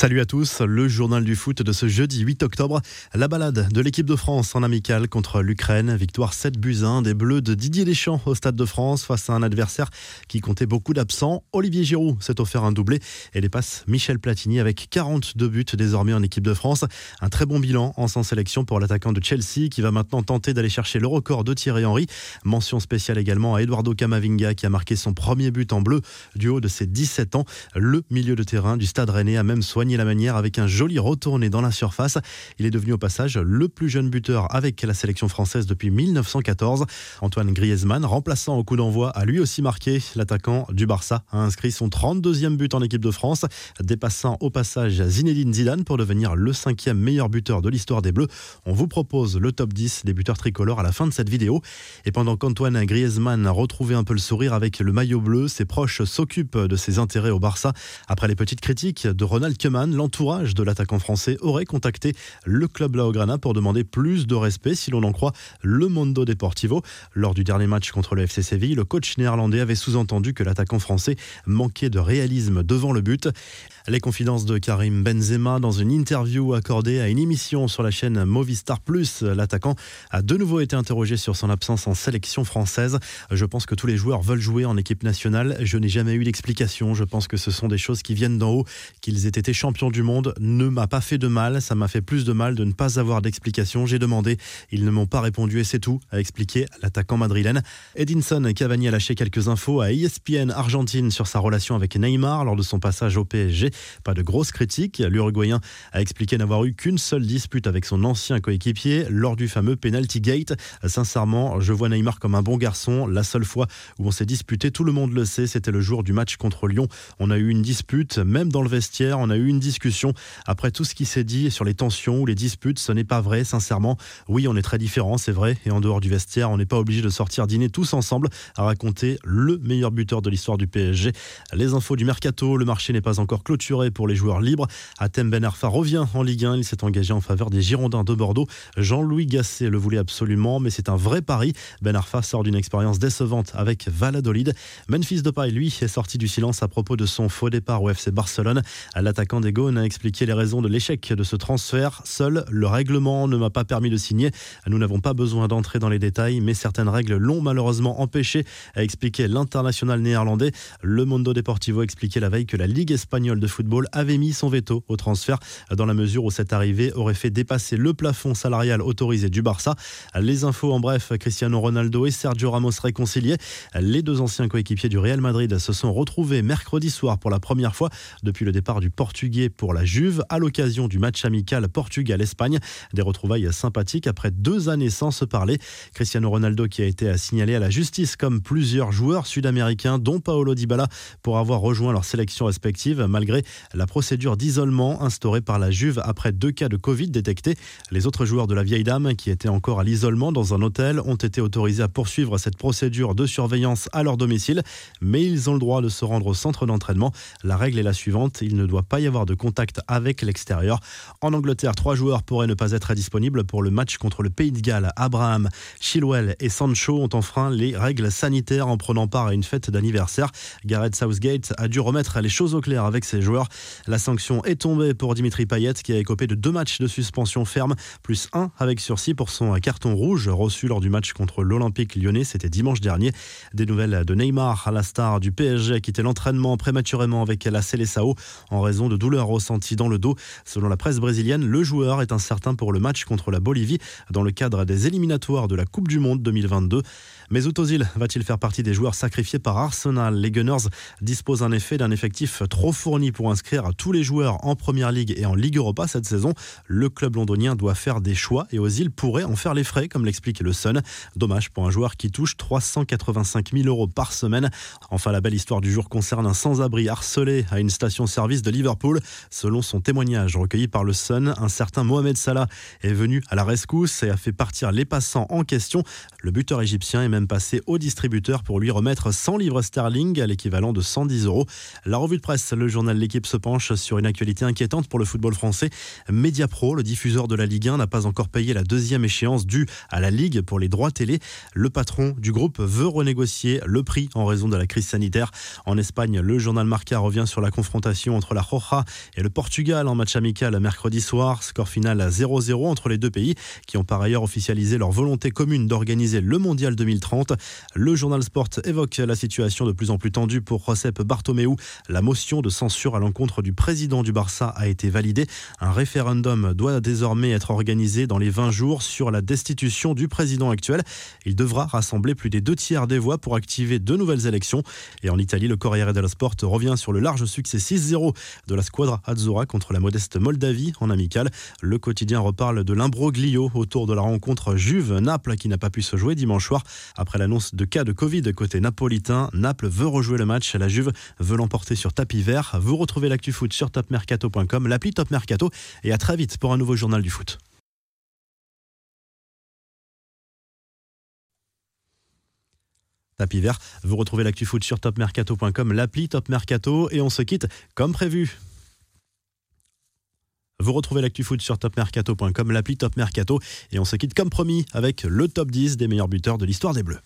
Salut à tous, le journal du foot de ce jeudi 8 octobre. La balade de l'équipe de France en amical contre l'Ukraine. Victoire 7 buts 1 des Bleus de Didier Deschamps au Stade de France face à un adversaire qui comptait beaucoup d'absents. Olivier Giroud s'est offert un doublé et dépasse Michel Platini avec 42 buts désormais en équipe de France. Un très bon bilan en sans sélection pour l'attaquant de Chelsea qui va maintenant tenter d'aller chercher le record de Thierry Henry. Mention spéciale également à Eduardo Camavinga qui a marqué son premier but en bleu du haut de ses 17 ans. Le milieu de terrain du Stade Rennais a même soigné la manière avec un joli retourné dans la surface. Il est devenu au passage le plus jeune buteur avec la sélection française depuis 1914. Antoine Griezmann, remplaçant au coup d'envoi, a lui aussi marqué. L'attaquant du Barça a inscrit son 32e but en équipe de France, dépassant au passage Zinedine Zidane pour devenir le cinquième meilleur buteur de l'histoire des Bleus. On vous propose le top 10 des buteurs tricolores à la fin de cette vidéo. Et pendant qu'Antoine Griezmann a retrouvé un peu le sourire avec le maillot bleu, ses proches s'occupent de ses intérêts au Barça. Après les petites critiques de Ronald Koeman, l'entourage de l'attaquant français aurait contacté le club Laograna pour demander plus de respect, si l'on en croit le Mondo Deportivo. Lors du dernier match contre le FC Séville, le coach néerlandais avait sous-entendu que l'attaquant français manquait de réalisme devant le but. Les confidences de Karim Benzema dans une interview accordée à une émission sur la chaîne Movistar Plus. L'attaquant a de nouveau été interrogé sur son absence en sélection française. Je pense que tous les joueurs veulent jouer en équipe nationale. Je n'ai jamais eu d'explication. Je pense que ce sont des choses qui viennent d'en haut. Qu'ils aient été champions du monde ne m'a pas fait de mal. Ça m'a fait plus de mal de ne pas avoir d'explication. J'ai demandé. Ils ne m'ont pas répondu et c'est tout, a expliqué l'attaquant madrilène. Edinson Cavani a lâché quelques infos à ESPN Argentine sur sa relation avec Neymar lors de son passage au PSG. Pas de grosses critiques. L'Uruguayen a expliqué n'avoir eu qu'une seule dispute avec son ancien coéquipier lors du fameux penalty gate. Sincèrement, je vois Neymar comme un bon garçon. La seule fois où on s'est disputé, tout le monde le sait, c'était le jour du match contre Lyon. On a eu une dispute, même dans le vestiaire, on a eu une discussion. Après tout ce qui s'est dit sur les tensions ou les disputes, ce n'est pas vrai, sincèrement. Oui, on est très différents, c'est vrai. Et en dehors du vestiaire, on n'est pas obligé de sortir dîner tous ensemble à raconter le meilleur buteur de l'histoire du PSG. Les infos du mercato, le marché n'est pas encore clôturé pour les joueurs libres. Atem Ben Arfa revient en Ligue 1. Il s'est engagé en faveur des Girondins de Bordeaux. Jean-Louis Gasset le voulait absolument, mais c'est un vrai pari. Ben Arfa sort d'une expérience décevante avec Valladolid. Memphis Depay, lui, est sorti du silence à propos de son faux départ au FC Barcelone. L'attaquant des Gaunes a expliqué les raisons de l'échec de ce transfert. Seul le règlement ne m'a pas permis de signer. Nous n'avons pas besoin d'entrer dans les détails, mais certaines règles l'ont malheureusement empêché, a expliqué l'international néerlandais. Le Mondo Deportivo expliquait la veille que la Ligue espagnole de football football avait mis son veto au transfert dans la mesure où cette arrivée aurait fait dépasser le plafond salarial autorisé du Barça. Les infos en bref, Cristiano Ronaldo et Sergio Ramos réconciliés. Les deux anciens coéquipiers du Real Madrid se sont retrouvés mercredi soir pour la première fois depuis le départ du Portugais pour la Juve à l'occasion du match amical Portugal-Espagne. Des retrouvailles sympathiques après deux années sans se parler. Cristiano Ronaldo qui a été signalé à la justice comme plusieurs joueurs sud-américains dont Paolo Dybala pour avoir rejoint leur sélection respective malgré la procédure d'isolement instaurée par la Juve après deux cas de Covid détectés. Les autres joueurs de la vieille dame, qui étaient encore à l'isolement dans un hôtel, ont été autorisés à poursuivre cette procédure de surveillance à leur domicile, mais ils ont le droit de se rendre au centre d'entraînement. La règle est la suivante, il ne doit pas y avoir de contact avec l'extérieur. En Angleterre, trois joueurs pourraient ne pas être disponibles pour le match contre le Pays de Galles. Abraham, Chilwell et Sancho ont enfreint les règles sanitaires en prenant part à une fête d'anniversaire. Gareth Southgate a dû remettre les choses au clair avec ses joueurs la sanction est tombée pour Dimitri Payet qui a écopé de deux matchs de suspension ferme, plus un avec sursis pour son carton rouge reçu lors du match contre l'Olympique lyonnais. C'était dimanche dernier. Des nouvelles de Neymar, la star du PSG, a quitté l'entraînement prématurément avec la Célessao en raison de douleurs ressenties dans le dos. Selon la presse brésilienne, le joueur est incertain pour le match contre la Bolivie dans le cadre des éliminatoires de la Coupe du Monde 2022. Mais Utozil va-t-il faire partie des joueurs sacrifiés par Arsenal? Les Gunners disposent en effet d'un effectif trop fourni pour inscrire tous les joueurs en Première Ligue et en Ligue Europa cette saison. Le club londonien doit faire des choix et Ozil pourrait en faire les frais, comme l'explique le Sun. Dommage pour un joueur qui touche 385 000 euros par semaine. Enfin, la belle histoire du jour concerne un sans-abri harcelé à une station-service de Liverpool. Selon son témoignage recueilli par le Sun, un certain Mohamed Salah est venu à la rescousse et a fait partir les passants en question. Le buteur égyptien est même passé au distributeur pour lui remettre 100 livres sterling à l'équivalent de 110 euros. La revue de presse, le journal L'équipe se penche sur une actualité inquiétante pour le football français. Mediapro, le diffuseur de la Ligue 1, n'a pas encore payé la deuxième échéance due à la Ligue pour les droits télé. Le patron du groupe veut renégocier le prix en raison de la crise sanitaire. En Espagne, le journal Marca revient sur la confrontation entre la Roja et le Portugal en match amical mercredi soir. Score final à 0-0 entre les deux pays qui ont par ailleurs officialisé leur volonté commune d'organiser le Mondial 2030. Le journal Sport évoque la situation de plus en plus tendue pour Josep Bartomeu. La motion de censure à l'encontre du président du Barça a été validée. Un référendum doit désormais être organisé dans les 20 jours sur la destitution du président actuel. Il devra rassembler plus des deux tiers des voix pour activer de nouvelles élections. Et en Italie, le Corriere dello Sport revient sur le large succès 6-0 de la squadra Contre la modeste Moldavie en amical. Le quotidien reparle de l'imbroglio autour de la rencontre Juve-Naples qui n'a pas pu se jouer dimanche soir. Après l'annonce de cas de Covid côté napolitain, Naples veut rejouer le match. La Juve veut l'emporter sur tapis vert. Vous retrouvez l'actu foot sur topmercato.com, l'appli Top Mercato et à très vite pour un nouveau journal du foot. Tapis vert, vous retrouvez l'actu foot sur topmercato.com, l'appli Top Mercato et on se quitte comme prévu. Vous retrouvez l'actu foot sur topmercato.com, l'appli Top Mercato et on se quitte comme promis avec le top 10 des meilleurs buteurs de l'histoire des Bleus.